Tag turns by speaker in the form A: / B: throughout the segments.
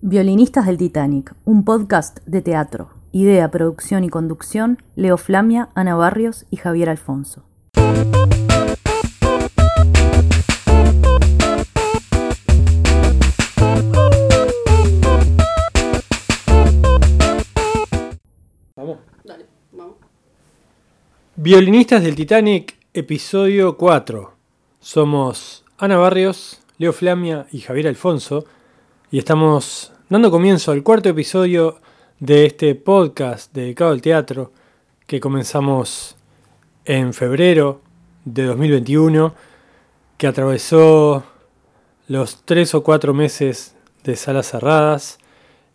A: Violinistas del Titanic, un podcast de teatro. Idea, producción y conducción, Leo Flamia, Ana Barrios y Javier Alfonso.
B: Vamos.
C: Dale, vamos.
B: Violinistas del Titanic, episodio 4. Somos Ana Barrios, Leo Flamia y Javier Alfonso. Y estamos dando comienzo al cuarto episodio de este podcast dedicado al teatro que comenzamos en febrero de 2021, que atravesó los tres o cuatro meses de salas cerradas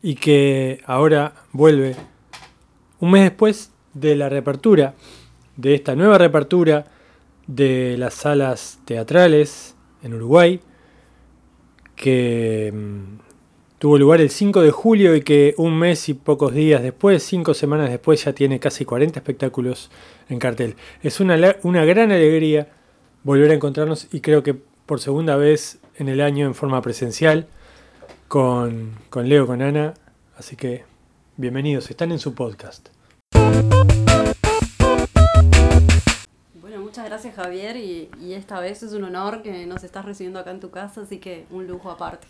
B: y que ahora vuelve un mes después de la reapertura, de esta nueva reapertura de las salas teatrales en Uruguay, que mm, tuvo lugar el 5 de julio y que un mes y pocos días después, cinco semanas después, ya tiene casi 40 espectáculos en cartel. Es una, una gran alegría volver a encontrarnos y creo que por segunda vez en el año en forma presencial con, con Leo, con Ana. Así que bienvenidos, están en su podcast.
C: Muchas gracias Javier y, y esta vez es un honor que nos estás recibiendo acá en tu casa, así que un lujo aparte.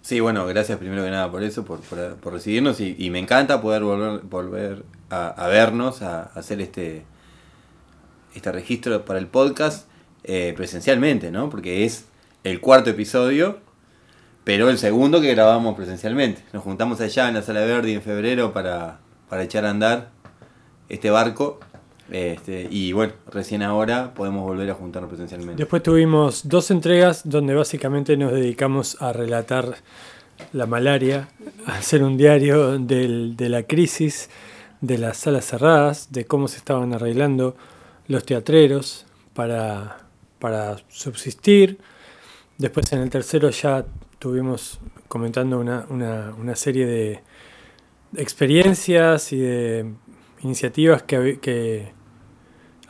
D: Sí, bueno, gracias primero que nada por eso, por, por- por recibirnos y, me encanta poder volver, volver a, vernos, a, a hacer este, este registro para el podcast eh, presencialmente, ¿no? Porque es el cuarto episodio, pero el segundo que grabamos presencialmente. Nos juntamos allá en la Sala Verde en febrero para, para echar a andar este barco. Este, y bueno, recién ahora podemos volver a juntarnos presencialmente.
B: Después tuvimos dos entregas donde básicamente nos dedicamos a relatar la malaria, a hacer un diario del- de la crisis de las salas cerradas, de cómo se estaban arreglando los teatreros para, para subsistir. Después en el tercero ya tuvimos comentando una, una- una serie de experiencias y de iniciativas que, que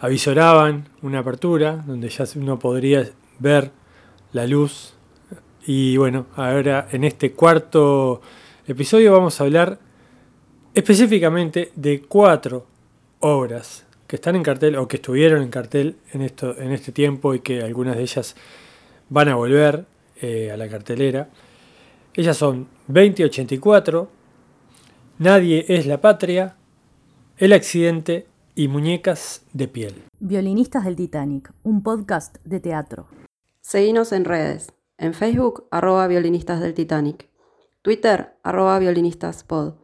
B: avisoraban una apertura, donde ya uno podría ver la luz. Y bueno, ahora en este cuarto episodio vamos a hablar específicamente de cuatro obras que están en cartel o que estuvieron en cartel en, esto, en este tiempo y que algunas de ellas van a volver eh, a la cartelera. Ellas son 2084, Nadie es la patria, El accidente y Muñecas de piel.
A: Violinistas del Titanic, un podcast de teatro.
C: Seguinos en redes, en Facebook arroba violinistas del Titanic, Twitter arroba violinistas pod,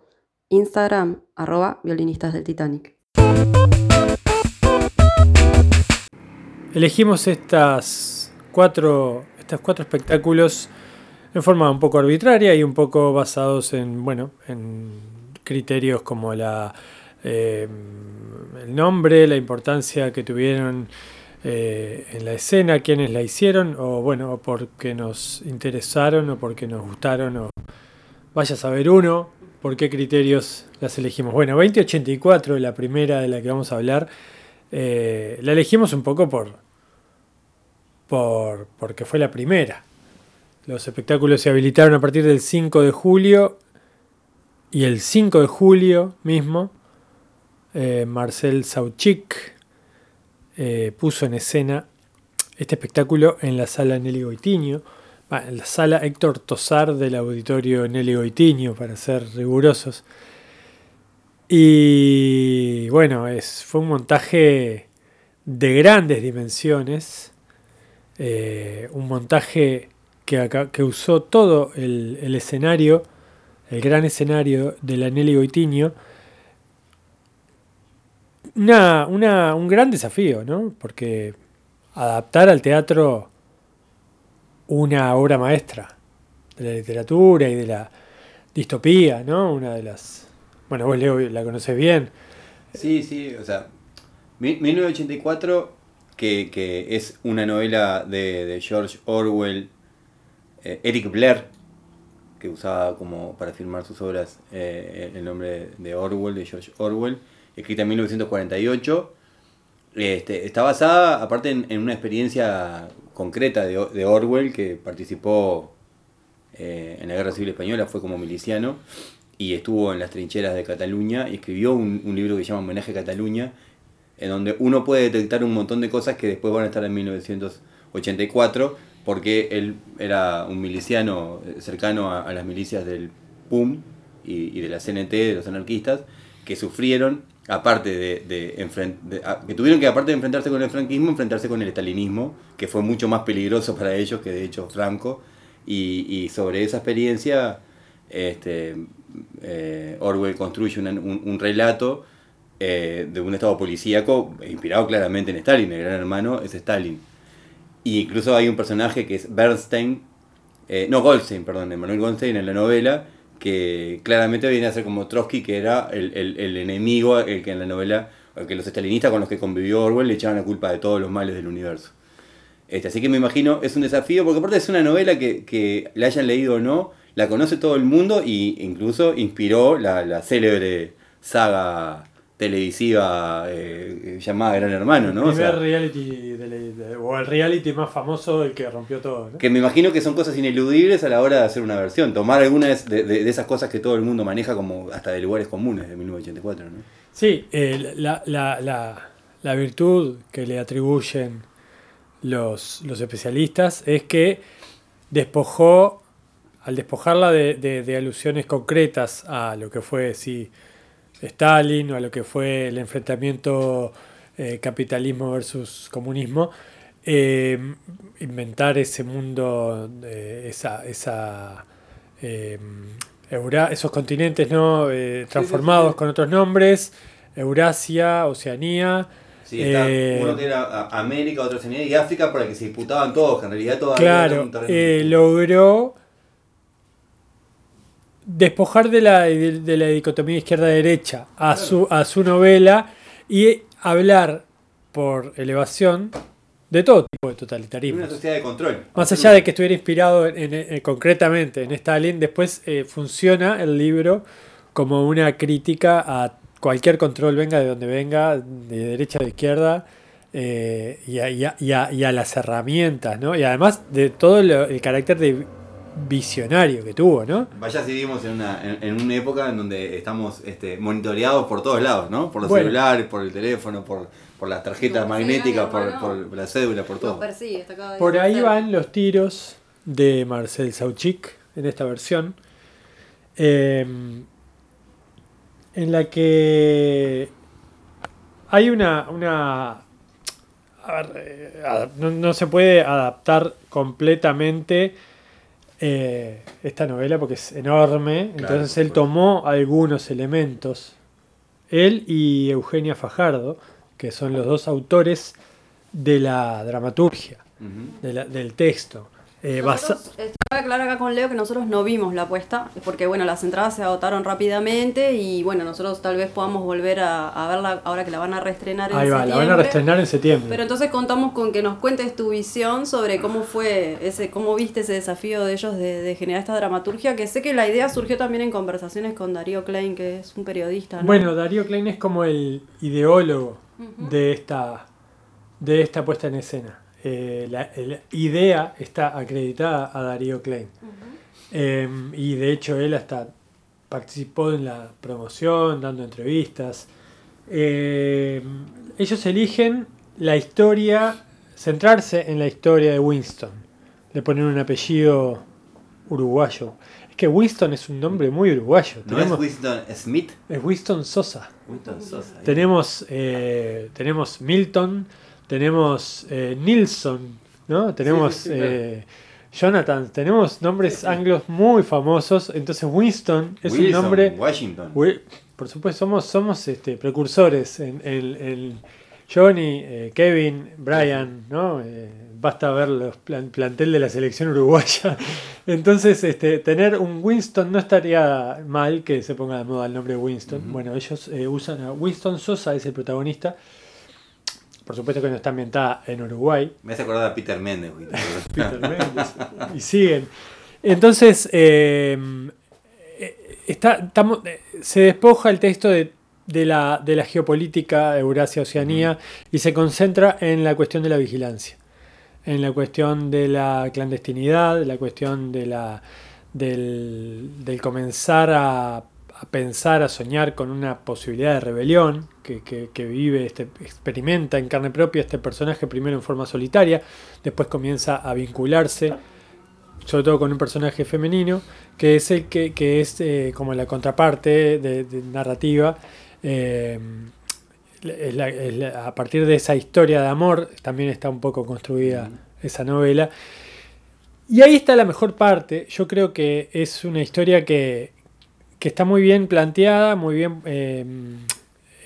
C: Instagram arroba violinistas del Titanic.
B: Elegimos estas cuatro, estos cuatro espectáculos en forma un poco arbitraria y un poco basados en, bueno, en criterios como la, eh, el nombre, la importancia que tuvieron eh, en la escena, quienes la hicieron, o bueno, o porque nos interesaron, o porque nos gustaron, o vaya a saber uno por qué criterios las elegimos. Bueno, 2084, la primera de la que vamos a hablar, eh, la elegimos un poco por, por porque fue la primera. Los espectáculos se habilitaron a partir del 5 de julio y el 5 de julio mismo eh, Marcel Sauchik eh, puso en escena este espectáculo en la sala Nelly Goitiño, en la sala Héctor Tosar del auditorio Nelly Goitiño, para ser rigurosos. Y bueno, es, fue un montaje de grandes dimensiones, eh, un montaje que, que usó todo el, el escenario, el gran escenario de la Nelly Goitiño. Una, una- un gran desafío, ¿no? Porque adaptar al teatro una obra maestra de la literatura y de la distopía, ¿no? Una de las... Bueno, vos Leo la conocés bien.
D: Sí, sí, o sea, mi- 1984, que, que es una novela de, de George Orwell, eh, Eric Blair, que usaba como para filmar sus obras eh, el nombre de Orwell, de George Orwell, escrita en 1948. Este, está basada, aparte, en, en una experiencia concreta de, Orwell que participó eh, en la Guerra Civil Española, fue como miliciano y estuvo en las trincheras de Cataluña y escribió un, libro que se llama Homenaje a Cataluña, en donde uno puede detectar un montón de cosas que después van a estar en 1984, porque él era un miliciano cercano a, las milicias del PUM y de la CNT, de los anarquistas, que sufrieron, aparte de, de, enfren- de- a- que tuvieron que aparte de enfrentarse con el franquismo, enfrentarse con el estalinismo, que fue mucho más peligroso para ellos que de hecho Franco, y, sobre esa experiencia este, eh, Orwell construye un relato eh, de un estado policíaco inspirado claramente en Stalin, el gran hermano es Stalin. Y incluso hay un personaje que es Bernstein, eh, no Goldstein, perdón, Emanuel Goldstein en la novela, que claramente viene a ser como Trotsky, que era el, el- el enemigo, el que en la novela, el que los estalinistas con los que convivió Orwell le echaban la culpa de todos los males del universo. Este, así que me imagino, es un desafío, porque aparte es una novela que, que la hayan leído o no, la conoce todo el mundo e incluso inspiró la, la célebre saga televisiva eh, llamada Gran Hermano, ¿no?
B: El
D: O sea,
B: primer reality, de la- de- o el reality más famoso, el que rompió todo. ¿no?
D: que me imagino que son cosas ineludibles a la hora de hacer una versión, tomar algunas de, de- esas cosas que todo el mundo maneja como hasta de lugares comunes de 1984, ¿no?
B: Sí, eh, la, la, la, la virtud que le atribuyen los, los especialistas es que despojó, al despojarla de, de- de alusiones concretas a lo que fue sí, Stalin o a lo que fue el enfrentamiento eh, capitalismo versus comunismo, eh, inventar ese mundo, eh, esa, esa, Eura- esos continentes ¿no? Transformados con otros nombres, Eurasia, Oceanía.
D: Sí, está uno que era América, otro Oceanía y África para que se disputaban todos, que en realidad todavía
B: Claro, logró despojar de la, de, de la dicotomía izquierda-derecha a, su, a su novela y hablar por elevación de todo tipo de totalitarismo.
D: una sociedad de control.
B: Más allá de que estuviera inspirado en- en- en- concretamente en Stalin, después eh, funciona el libro como una crítica a cualquier control, venga de donde venga, de derecha o de izquierda, eh, y, a, y a- y a- y a las herramientas, ¿no? Y además de todo lo- el carácter de visionario que tuvo, ¿no?
D: Vaya si vivimos en una, en, en una época en donde estamos este, monitoreados por todos lados, ¿no? Por los
B: Bueno.
D: celulares, por el teléfono, por, por las tarjetas
C: No,
D: magnéticas, por, por la cédula, por todo.
C: Persigue,
B: Por ahí van los tiros de Marcel Sauchik en esta versión, eh, en la que hay una... una a ver, eh, no se puede adaptar completamente eh, esta novela porque es enorme,
D: Claro,
B: entonces él tomó algunos elementos, él y Eugenia Fajardo, que son los dos autores de la dramaturgia
D: Ujú.
B: de la- del texto. Eh,
C: Nosotros, cabe aclarar acá con Leo que nosotros no vimos la apuesta, porque bueno, las entradas se agotaron rápidamente y bueno, nosotros tal vez podamos volver a, a verla ahora que la van a reestrenar en
B: ahí va, la van a reestrenar en septiembre.
C: Pero entonces contamos con que nos cuentes tu visión sobre cómo fue ese, cómo viste ese desafío de ellos de, de generar esta dramaturgia, que sé que la idea surgió también en conversaciones con Darío Klein, que es un periodista, ¿no?
B: Bueno, Darío Klein es como el ideólogo de, esta, de esta puesta en escena. Eh, la, la idea está acreditada a Darío Klein. Eh, y de hecho él hasta participó en la promoción, dando entrevistas. Eh, ellos eligen la historia, centrarse en la historia de Winston. Le ponen un apellido uruguayo. Es que Winston es un nombre muy uruguayo.
D: ¿No
B: Tenemos-
D: es Winston Smith?
B: es Winston Sosa.
D: Winston Sosa.
B: Tenemos, eh, tenemos Milton, tenemos eh, Nilsson, ¿no? Tenemos
D: sí, sí, claro.
B: eh, Jonathan, tenemos nombres anglos muy famosos. Entonces Winston es un
D: Wilson,
B: nombre...
D: Washington.
B: Por supuesto, somos, somos este, precursores en el Johnny, eh, Kevin, Brian, ¿no? Eh, basta ver los plan- plantel de la selección uruguaya. Entonces, este, tener un Winston no estaría mal que se ponga de moda el nombre Winston. Bueno, ellos eh, usan a Winston Sosa, es el protagonista. Por supuesto que no está ambientada en Uruguay.
D: Me hace acordar a Peter Méndez.
B: Peter Mendes, y siguen. Entonces, eh, eh, está, estamos- eh, se despoja el texto de, de la, de la geopolítica Eurasia-Oceanía y se concentra en la cuestión de la vigilancia, en la cuestión de la clandestinidad, la cuestión de la, del, del comenzar a, a pensar, a soñar con una posibilidad de rebelión que, que- vive, este, experimenta en carne propia este personaje primero en forma solitaria, después comienza a vincularse, sobre todo con un personaje femenino, que es el que, es eh, como la contraparte de, narrativa. eh, a partir de esa historia de amor también está un poco construida esa novela. Y ahí está la mejor parte. Yo creo que es una historia que, que está muy bien planteada, muy bien eh,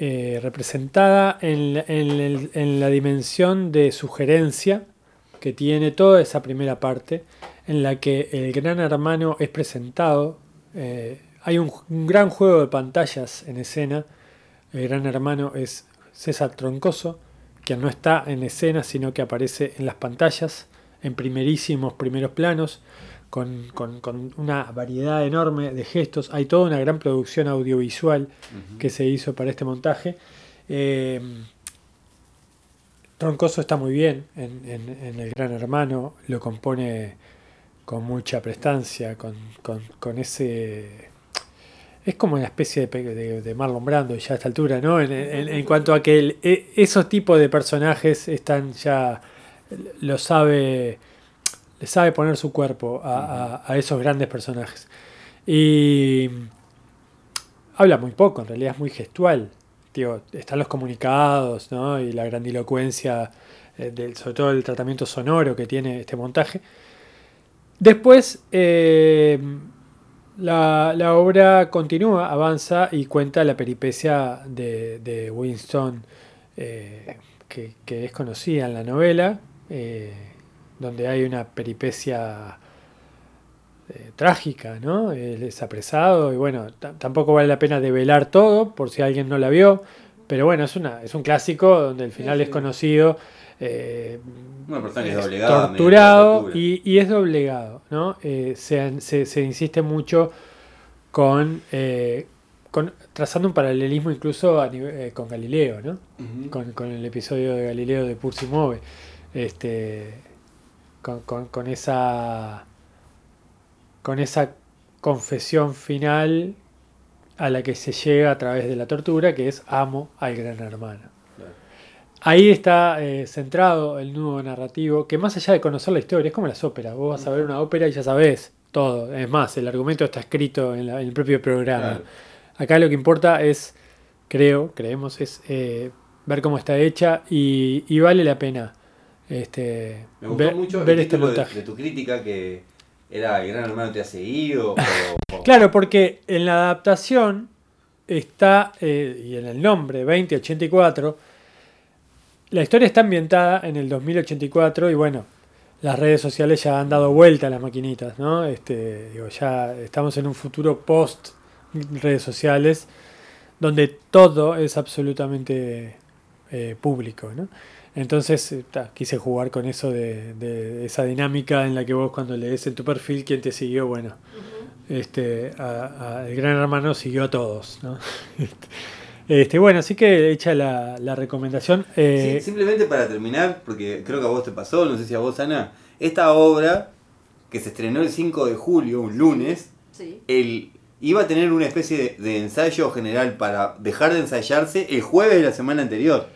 B: eh, representada en, en la dimensión de sugerencia que tiene toda esa primera parte, en la que el gran hermano es presentado. eh, hay un, un gran juego de pantallas en escena. El gran hermano es César Troncoso, que no está en escena, sino que aparece en las pantallas, en primerísimos primeros planos, con, con- con una variedad enorme de gestos. Hay toda una gran producción audiovisual que se hizo para este montaje. Eh, Troncoso está muy bien en, en- en El Gran Hermano, lo compone con mucha prestancia, con, con- ese... Es como una especie de, de- de Marlon Brando ya a esta altura, ¿no? En, en- cuanto a que el- e- esos tipos de personajes están ya... Lo sabe... Sabe poner su cuerpo a, a- a esos grandes personajes. Y habla muy poco, en realidad es muy gestual. Digo, están los comunicados, ¿no? Y la grandilocuencia, eh, del, sobre todo el tratamiento sonoro que tiene este montaje. Después, eh, la, la obra continúa, avanza y cuenta la peripecia de, de Winston, eh, que, que es conocida en la novela, eh, donde hay una peripecia eh, trágica, ¿no? Él es apresado y bueno, tampoco vale la pena develar todo por si alguien no la vio, pero bueno, es, una, es un clásico donde el final
D: Sí,
B: es conocido. eh,
D: Una persona es
B: es torturado
D: tortura.
B: y, y es doblegado, ¿no? Eh, se, se- se insiste mucho con, eh, con trazando un paralelismo incluso a nivel- eh, con Galileo, ¿no? Con, con el episodio de Galileo de Pursi Move, este, con, con- con esa con esa confesión final a la que se llega a través de la tortura, que es amo al gran hermano.
D: Claro.
B: Ahí está eh, centrado el nudo narrativo, que más allá de conocer la historia, es como las óperas. Vos vas a ver una ópera y ya sabés todo. Es más, el argumento está escrito en, la- en el propio programa.
D: Claro.
B: Acá lo que importa es, creo, creemos, es eh, ver cómo está hecha y, y vale la pena este,
D: Me gustó
B: ver,
D: mucho
B: ver
D: el
B: este
D: de,
B: montaje.
D: de tu crítica que era El gran hermano te ha seguido. o- o-
B: Claro, porque en la adaptación está, eh, y en el nombre 2084, la historia está ambientada en el 2084 y bueno, las redes sociales ya han dado vuelta a las maquinitas, ¿no? Este, digo, ya estamos en un futuro post redes sociales donde todo es absolutamente eh, público, ¿no? Entonces, eh, ta, quise jugar con eso de, de esa dinámica en la que vos cuando lees en tu perfil quién te siguió, bueno, este, a- a- el gran hermano siguió a todos, ¿no? Este, bueno, así que hecha la, la recomendación. eh,
D: Sí, simplemente para terminar, porque creo que a vos te pasó, no sé si a vos, Ana, esta obra que se estrenó el 5 de julio, un lunes,
C: Sí.
D: el, iba a tener una especie de, de ensayo general para dejar de ensayarse el jueves de la semana anterior.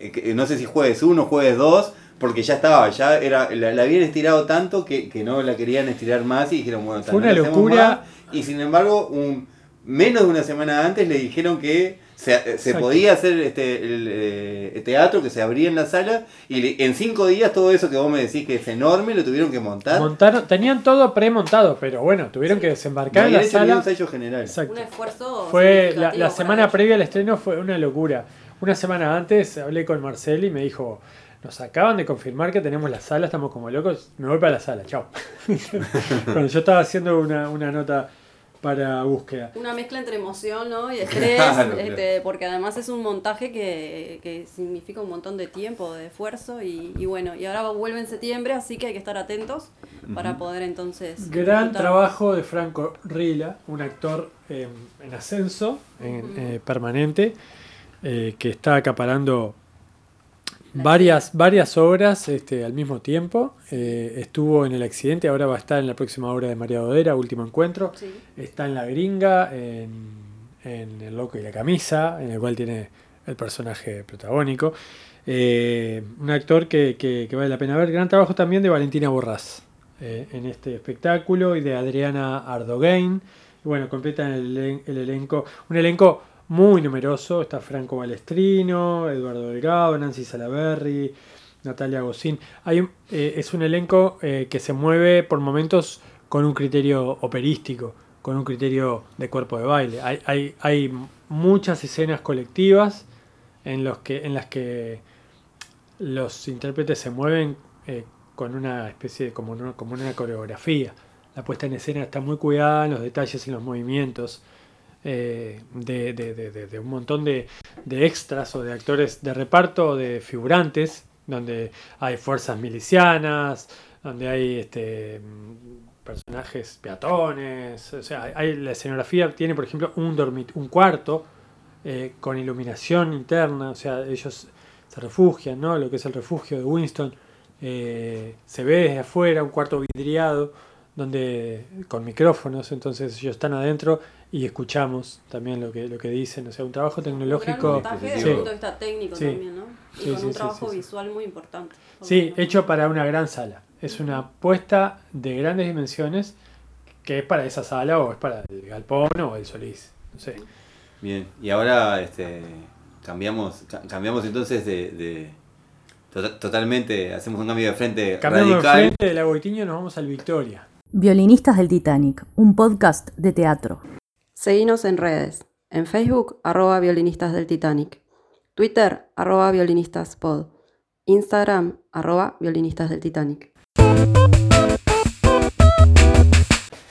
D: Eh, que- No sé si jueves 1 jueves 2, porque ya estaba, ya era, la, la habían estirado tanto que, que no la querían estirar más y dijeron, bueno,
B: Fue
D: no
B: una locura.
D: más. Y sin embargo, un, menos de una semana antes le dijeron que se, se
B: Exacto.
D: podía hacer este, el, eh, el teatro, que se abría en la sala, y le- en cinco días todo eso que vos me decís que es enorme, lo tuvieron que montar.
B: montaron, tenían todo premontado, pero bueno, tuvieron que
D: No
B: desembarcar en la
D: un
B: sala.
D: ensayo general.
B: Exacto.
C: Un esfuerzo.
B: Fue la, la semana previa al estreno fue una locura. Una semana antes hablé con Marcel y me dijo, nos acaban de confirmar que tenemos la sala, estamos como locos, me voy para la sala, chao. Cuando yo estaba haciendo una, una nota para búsqueda.
C: Una mezcla entre emoción ¿no? y estrés,
D: Claro,
C: este, porque además es un montaje que, que significa un montón de tiempo, de esfuerzo y, y bueno, y ahora vuelve en septiembre, así que hay que estar atentos para poder entonces...
B: Gran
C: disfrutar.
B: trabajo de Franco Rila, un actor eh, en ascenso, en, eh, permanente, eh, que está acaparando varias, varias obras este, al mismo tiempo. Eh, estuvo en El Accidente, ahora va a estar en la próxima obra de María Dodera, Último Encuentro.
C: Sí.
B: Está en La Gringa, en, en El Loco y la Camisa, en el cual tiene el personaje protagónico. Eh, un actor que, que- que vale la pena ver. Gran trabajo también de Valentina Borrás eh, en este espectáculo y de Adriana Ardogain. Bueno, completan el elenco, un elenco muy numeroso. Está Franco Balestrino, Eduardo Delgado, Nancy Salaberry, Natalia Gosín. Hay eh, es un elenco eh, que se mueve por momentos con un criterio operístico, con un criterio de cuerpo de baile. Hay, hay, hay muchas escenas colectivas en, los que, en las que los intérpretes se mueven eh, con una especie de como una, como una coreografía. La puesta en escena está muy cuidada en los detalles, en los movimientos eh, de, de- de- de- un montón de, extras o de actores de reparto o de figurantes, donde hay fuerzas milicianas, donde hay este, personajes peatones, o sea, hay, la escenografía tiene, por ejemplo, un, dormit un cuarto eh, con iluminación interna, o sea, ellos se refugian, ¿no? Lo que es el refugio de Winston, eh, se ve desde afuera, un cuarto vidriado, donde con micrófonos, entonces ellos están adentro y escuchamos también lo que, lo que dicen, o sea, un trabajo
C: Un gran
B: tecnológico.
C: montaje desde el punto de vista técnico
B: Sí.
C: también, ¿no? Y
B: Sí,
C: con
B: sí,
C: un
B: sí,
C: trabajo
B: sí, sí.
C: visual muy importante.
B: Sí, hecho para una gran sala. Es una puesta de grandes dimensiones que es para esa sala o es para el galpón o el Solís. No sé.
D: Bien, y ahora este, cambiamos, ca- cambiamos entonces de, de- tota- totalmente, hacemos un cambio de frente
B: Cambiamos de
D: radical.
B: frente del Agoitiño nos vamos al Victoria.
A: Violinistas del Titanic, un podcast de teatro.
C: Seguinos en redes. En Facebook, arroba violinistas del Titanic. Twitter, arroba violinistaspod. Instagram, arroba violinistas del Titanic.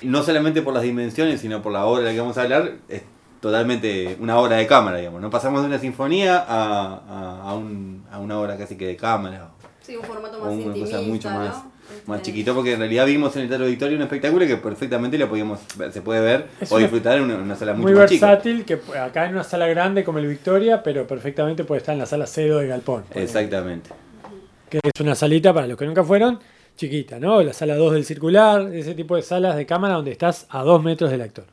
D: No solamente por las dimensiones, sino por la obra de la que vamos a hablar, es totalmente una obra de cámara, digamos. No pasamos de una sinfonía a, a, a un- a una obra casi que de cámara.
C: Sí, un formato
D: o
C: más
D: una
C: intimista,
D: cosa mucho más
C: Este,
D: chiquito, porque en realidad vimos en el Teatro Victoria un espectáculo que perfectamente lo podíamos ver- se puede ver
B: Es
D: o
B: una-
D: disfrutar en una, una sala mucho
B: Muy
D: más chica.
B: versátil, que acá en una sala grande como el Victoria, pero perfectamente puede estar en la sala cero de Galpón.
D: Exactamente.
B: Que es una salita, para los que nunca fueron, chiquita, ¿no? La sala 2 del circular, ese tipo de salas de cámara donde estás a dos metros del actor.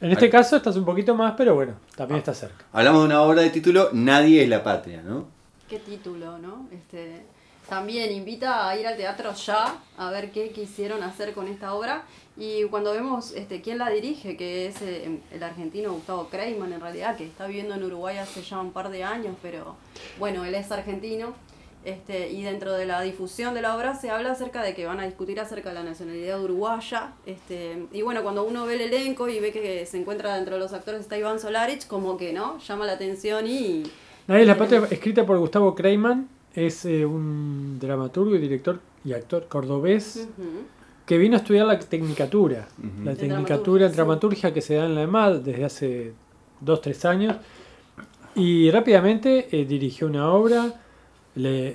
B: En este
D: Ahí.
B: caso estás un poquito más, pero bueno, también está cerca.
D: Hablamos de una obra de título Nadie es la patria, ¿no?
C: Qué título, ¿no? Este, también invita a ir al teatro ya a ver qué quisieron hacer con esta obra. Y cuando vemos este, quién la dirige, que es eh, el argentino Gustavo Kreiman, en realidad, que está viviendo en Uruguay hace ya un par de años, pero bueno, él es argentino. Este, y dentro de la difusión de la obra se habla acerca de que van a discutir acerca de la nacionalidad uruguaya. Este, y bueno, cuando uno ve el elenco y ve que se encuentra dentro de los actores está Iván Solarich, como que no, llama la atención y...
B: Nadie la patria, escrita por Gustavo Kreiman, es eh, un dramaturgo y director y actor cordobés que vino a estudiar la tecnicatura, la
C: De
B: tecnicatura en
C: dramaturgia, sí.
B: que se da en la EMAD desde hace dos, tres años y rápidamente eh, dirigió una obra, le,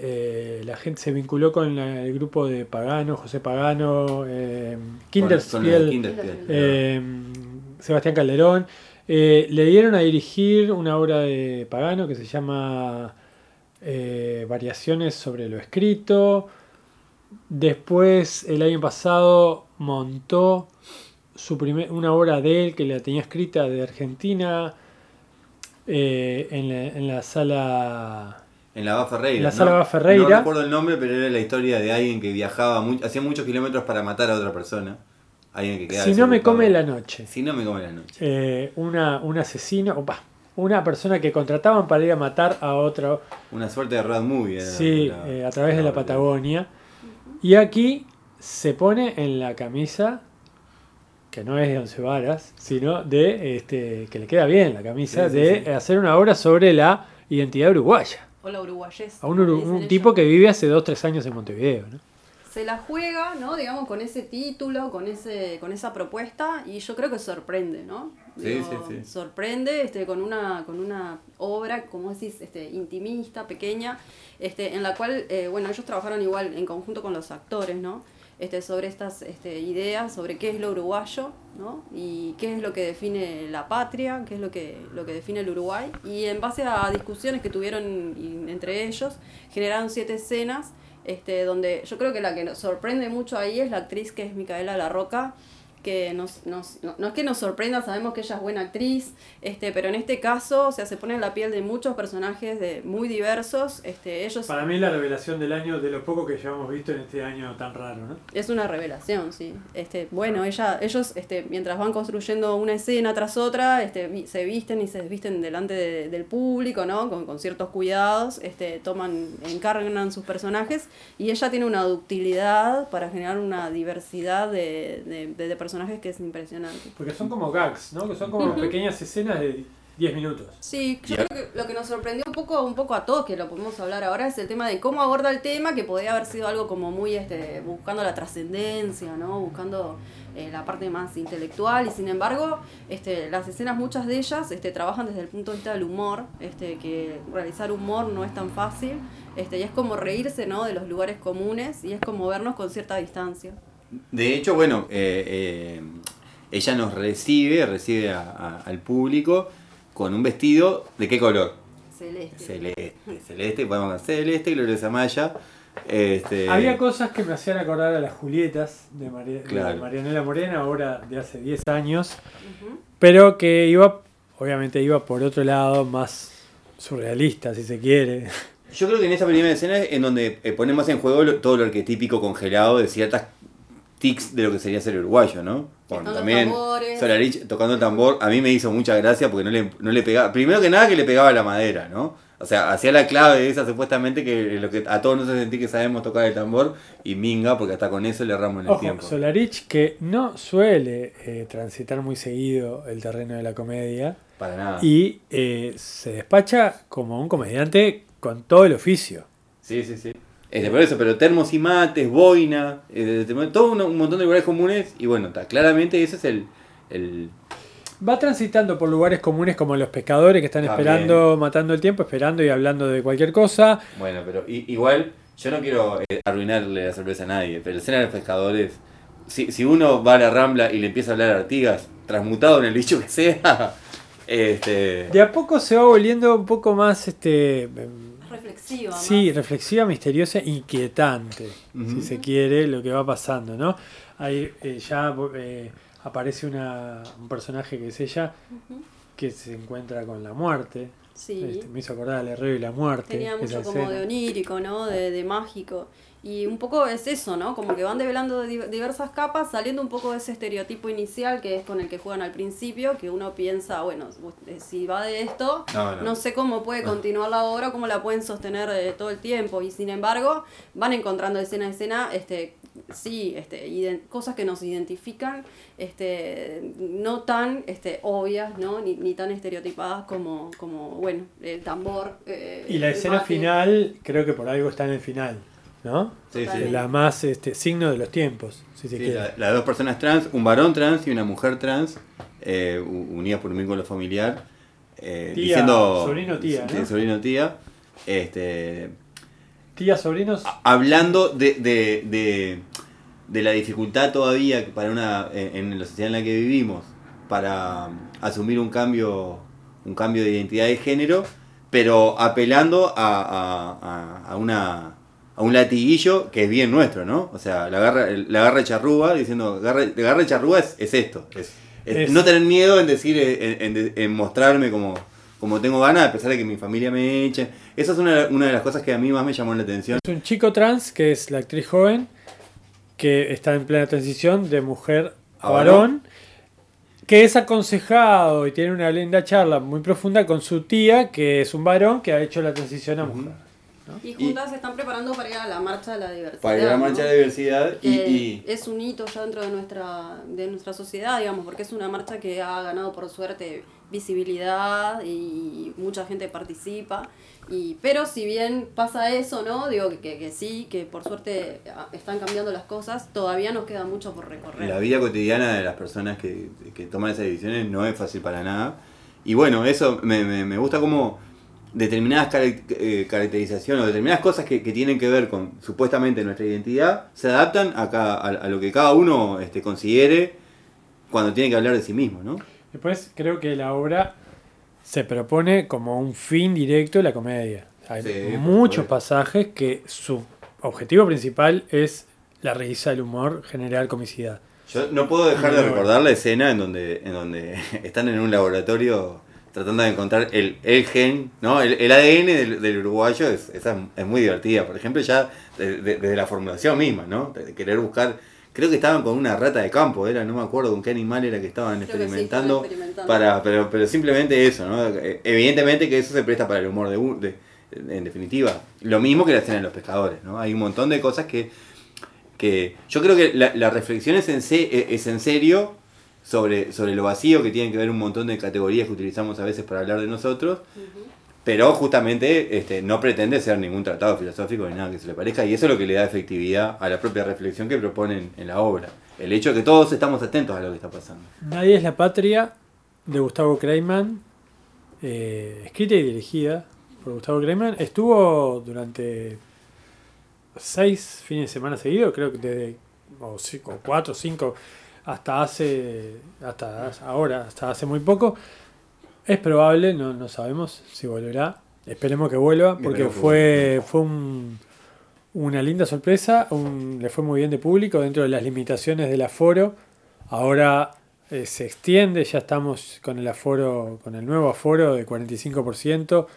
B: eh, la gente se vinculó con la- el grupo de Pagano, José Pagano, eh, Kinderspiel,
D: Kinderspiel.
B: eh, Sebastián Calderón. Eh, le dieron a dirigir una obra de Pagano que se llama eh, Variaciones sobre lo escrito. Después, el año pasado, montó su primer, una obra de él que la tenía escrita de Argentina eh, en, la, en la sala.
D: En la Bá Ferreira.
B: En la
D: ¿no?
B: sala Bá Ferreira.
D: No recuerdo el nombre, pero era la historia de alguien que viajaba, hacía muchos kilómetros para matar a otra persona. Alguien que quedaba
B: Si no me come la noche.
D: Si no me come la noche.
B: Eh, una, un asesino, opa, una persona que contrataban para ir a matar a otro.
D: Una suerte de road movie. era
B: Sí,
D: la-
B: eh, a través de la. Patagonia. Y aquí se pone en la camisa, que no es de once varas, sino de este, que le queda bien la camisa,
D: Sí, sí,
B: de
D: sí.
B: hacer una obra sobre la identidad uruguaya.
C: O la uruguayés.
B: A un, uru- un tipo que vive hace dos, tres años en Montevideo. ¿no?
C: se la juega, ¿no? Digamos, con ese título, con ese, con esa propuesta, y yo creo que sorprende, ¿no?
D: Sí,
C: Digo,
D: sí, sí.
C: Sorprende este, con una, con una obra, como decís, este, intimista, pequeña, este, en la cual, eh, bueno, ellos trabajaron igual en conjunto con los actores, ¿no? este, sobre estas este, ideas, sobre qué es lo uruguayo, ¿no? Y qué es lo que define la patria, qué es lo que, lo que define el Uruguay. Y en base a discusiones que tuvieron entre ellos, generaron siete escenas, este, donde yo creo que la que nos sorprende mucho ahí es la actriz que es Micaela La Roca, que nos, nos, no, no es que nos sorprenda, sabemos que ella es buena actriz, este, pero en este caso o sea, se pone en la piel de muchos personajes de, muy diversos. Este, ellos
B: Para mí la revelación del año, de lo poco que llevamos visto en este año tan raro, ¿no?
C: es una revelación, sí. Este, bueno, ella, ellos este, mientras van construyendo una escena tras otra, este, se visten y se desvisten delante de- del público, ¿no? Con, con ciertos cuidados, este, toman, encarnan sus personajes y ella tiene una ductilidad para generar una diversidad de, de, de- de personajes que es impresionante.
B: Porque son como gags, ¿no? Que son como pequeñas escenas de 10 minutos.
C: Sí, yo
D: Ya.
C: creo que lo que nos sorprendió un poco, un poco a todos, que lo podemos hablar ahora, es el tema de cómo aborda el tema, que podría haber sido algo como muy este, buscando la trascendencia, ¿no? Buscando eh, la parte más intelectual, y sin embargo, este, las escenas, muchas de ellas, este, trabajan desde el punto de vista del humor, este, que realizar humor no es tan fácil, este, y es como reírse, ¿no? De los lugares comunes, y es como vernos con cierta distancia.
D: De hecho, bueno, eh, eh, ella nos recibe, recibe a- a- al público con un vestido de qué color?
C: Celeste.
D: Celeste, celeste, podemos celeste, Gloriosa Maya. Este,
B: Había cosas que me hacían acordar a las Julietas de, María, de. Marianela Morena, ahora de hace 10 años, pero que iba, obviamente iba por otro lado, más surrealista, si se quiere.
D: Yo creo que en esa primera escena es en donde eh, ponemos en juego lo- todo lo arquetípico congelado de ciertas tics de lo que sería ser uruguayo, ¿no? Bueno,
C: Tocando
D: también
C: tambores.
D: Solarich tocando el tambor, a mí me hizo mucha gracia porque no le, no le pegaba, primero que nada que le pegaba la madera, ¿no? O sea, hacía la clave esa supuestamente que lo que a todos nos hace sentir que sabemos tocar el tambor y minga porque hasta con eso le erramos en el
B: Ojo,
D: tiempo.
B: Solarich que no suele eh, transitar muy seguido el terreno de la comedia
D: Para nada.
B: y eh, se despacha como un comediante con todo el oficio.
D: Sí, sí, sí. Este, por eso, pero termos y mates, boina, todo un, un montón de lugares comunes y bueno, ta, claramente ese es el, el
B: Va transitando por lugares comunes como los pescadores que están
D: También.
B: esperando, matando el tiempo, esperando y hablando de cualquier cosa.
D: Bueno, pero igual yo no quiero eh, arruinarle la sorpresa a nadie, pero la escena de los pescadores, si, si uno va a la Rambla y le empieza a hablar a Artigas, transmutado en el bicho que sea, este,
B: De a poco se va volviendo un poco más, este, sí, reflexiva, misteriosa, inquietante, si se quiere, lo que va pasando, ¿no? Ahí eh, ya eh, aparece una, un personaje que es ella, que se encuentra con la muerte.
C: Sí.
B: Este, me hizo acordar al herrero y la muerte.
C: Tenía mucho como
B: escena.
C: de onírico, ¿no? De, de mágico. Y un poco es eso, ¿no? Como que van develando de di- diversas capas, saliendo un poco de ese estereotipo inicial que es con el que juegan al principio, que uno piensa, bueno, eh, si va de esto,
D: No,
C: no,
D: no.
C: sé cómo puede continuar la obra, cómo la pueden sostener eh, todo el tiempo. Y sin embargo, van encontrando escena a escena, este, sí, este, cosas que nos identifican, este, no tan este, obvias, ¿no? Ni, ni tan estereotipadas como, como, bueno, el tambor. eh,
B: Y la
C: el
B: escena
C: mate.
B: final, creo que por algo está en el final, ¿no?
D: sí, sí.
B: La más este, signo de los tiempos, si se
D: Sí,
B: quiere.
D: la- las dos personas trans, un varón trans y una mujer trans, eh, unidas por un vínculo familiar, eh,
B: Tía,
D: diciendo...
B: sobrino, tía, ¿no?
D: sobrino, tía, este,
B: Tía, sobrinos,
D: hablando de, de, de, de la dificultad todavía para una en, en la sociedad en la que vivimos para asumir un cambio un cambio de identidad de género pero apelando a, a, a- a una a un latiguillo que es bien nuestro no o sea la garra la garra charrúa diciendo garra, la garra charrúa es, es esto es, no tener miedo en decir en, en- en mostrarme como como tengo ganas a pesar de que mi familia me eche esa es una, una de las cosas que a mí más me llamó la atención
B: es un chico trans que es la actriz joven que está en plena transición de mujer a
D: ¿A
B: varón,
D: varón?
B: que es aconsejado y tiene una linda charla muy profunda con su tía, que es un varón que ha hecho la transición a mujer.
C: Y juntas se están preparando para ir a la marcha de la diversidad.
D: para ir a la
C: ¿no?
D: marcha de la diversidad y, y-
C: es un hito ya dentro de nuestra de nuestra sociedad, digamos, porque es una marcha que ha ganado por suerte visibilidad y mucha gente participa. Y, pero si bien pasa eso, ¿no? Digo que, que, que sí, que por suerte ah, están cambiando las cosas, todavía nos queda mucho por recorrer.
D: la vida cotidiana de las personas que, que toman esas decisiones no es fácil para nada. Y bueno, eso me, me, me gusta como determinadas carac- eh, caracterizaciones o determinadas cosas que, que tienen que ver con supuestamente nuestra identidad se adaptan a, cada- a, a lo que cada uno este, considere cuando tiene que hablar de sí mismo, ¿no?
B: Después creo que la obra se propone como un fin directo la comedia. Hay
D: Sí,
B: muchos pasajes que su objetivo principal es la risa, el humor, generar comicidad.
D: Yo no puedo dejar de recordar la escena en donde, en donde están en un laboratorio tratando de encontrar el, el gen, ¿no? El, el ADN del, del uruguayo es, esa es muy divertida. Por ejemplo, ya de- de- desde la formulación misma, ¿no? De, de querer buscar. Creo que estaban con una rata de campo, era, no me acuerdo con qué animal era que estaban
C: Creo que sí,
D: experimentando. para, pero, pero simplemente eso, ¿no? Eh, Evidentemente que eso se presta para el humor de, de- en definitiva. Lo mismo que la escena de los pescadores, ¿no? Hay un montón de cosas que que yo creo que la, la reflexión es en, se- es en serio sobre, sobre lo vacío que tienen que ver un montón de categorías que utilizamos a veces para hablar de nosotros, pero justamente este, no pretende ser ningún tratado filosófico ni nada que se le parezca, y eso es lo que le da efectividad a la propia reflexión que proponen en la obra. El hecho de que todos estamos atentos a lo que está pasando.
B: Nadie es la patria de Gustavo Kreiman, eh, escrita y dirigida por Gustavo Kreiman. Estuvo durante seis fines de semana seguidos, creo que desde o cinco, cuatro o cinco hasta hace hasta ahora, hasta hace muy poco. Es probable, no, no sabemos si volverá. Esperemos que vuelva, porque fue, fue un- una linda sorpresa. un- le fue muy bien de público dentro de las limitaciones del aforo. Ahora eh, se extiende, ya estamos con el aforo, con el nuevo aforo de 45%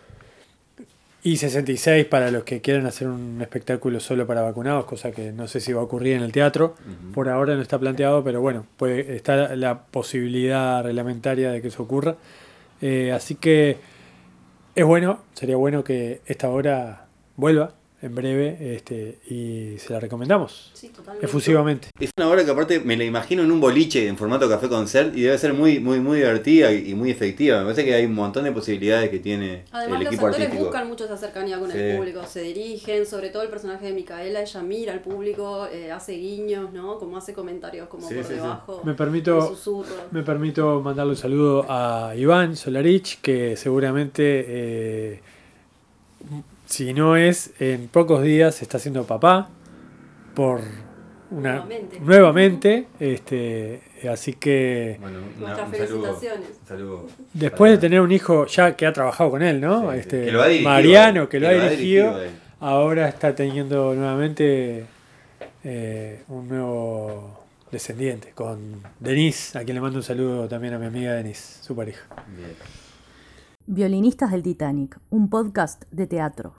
B: y 66 para los que quieran hacer un espectáculo solo para vacunados, cosa que no sé si va a ocurrir en el teatro. Por ahora no está planteado, pero bueno, puede está la posibilidad reglamentaria de que eso ocurra. Eh, así que es bueno, sería bueno que esta obra vuelva en breve este, y se la recomendamos
C: Sí, totalmente.
B: efusivamente.
D: Es una obra que aparte me la imagino en un boliche en formato café concert y debe ser muy, muy, muy divertida y, muy efectiva. Me parece que hay un montón de posibilidades que tiene
C: Además,
D: el
C: los
D: equipo
C: actores
D: artístico.
C: buscan mucho esa cercanía con
D: Sí.
C: el público, se dirigen, sobre todo el personaje de Micaela, ella mira al público, eh, hace guiños, ¿no? Como hace comentarios como
D: Sí,
C: por
D: sí, sí.
C: debajo.
B: Me permito-. Me permito mandarle un saludo a Iván Solarich, que seguramente, eh, si no es en pocos días, está siendo papá por una
C: Nuevamente.
B: nuevamente, este, así que
D: Bueno,
C: Nuestras
D: un saludo-
C: felicitaciones.
D: un saludo
B: después de tener un hijo ya que ha trabajado con él, ¿no?
D: Sí,
B: este,
D: que lo ha dirigido
B: Mariano, que lo ha dirigido, ahora está teniendo nuevamente eh, un nuevo descendiente con Denise, a quien le mando un saludo también a mi amiga Denise, su pareja.
D: Bien.
A: Violinistas del Titanic, un podcast de teatro.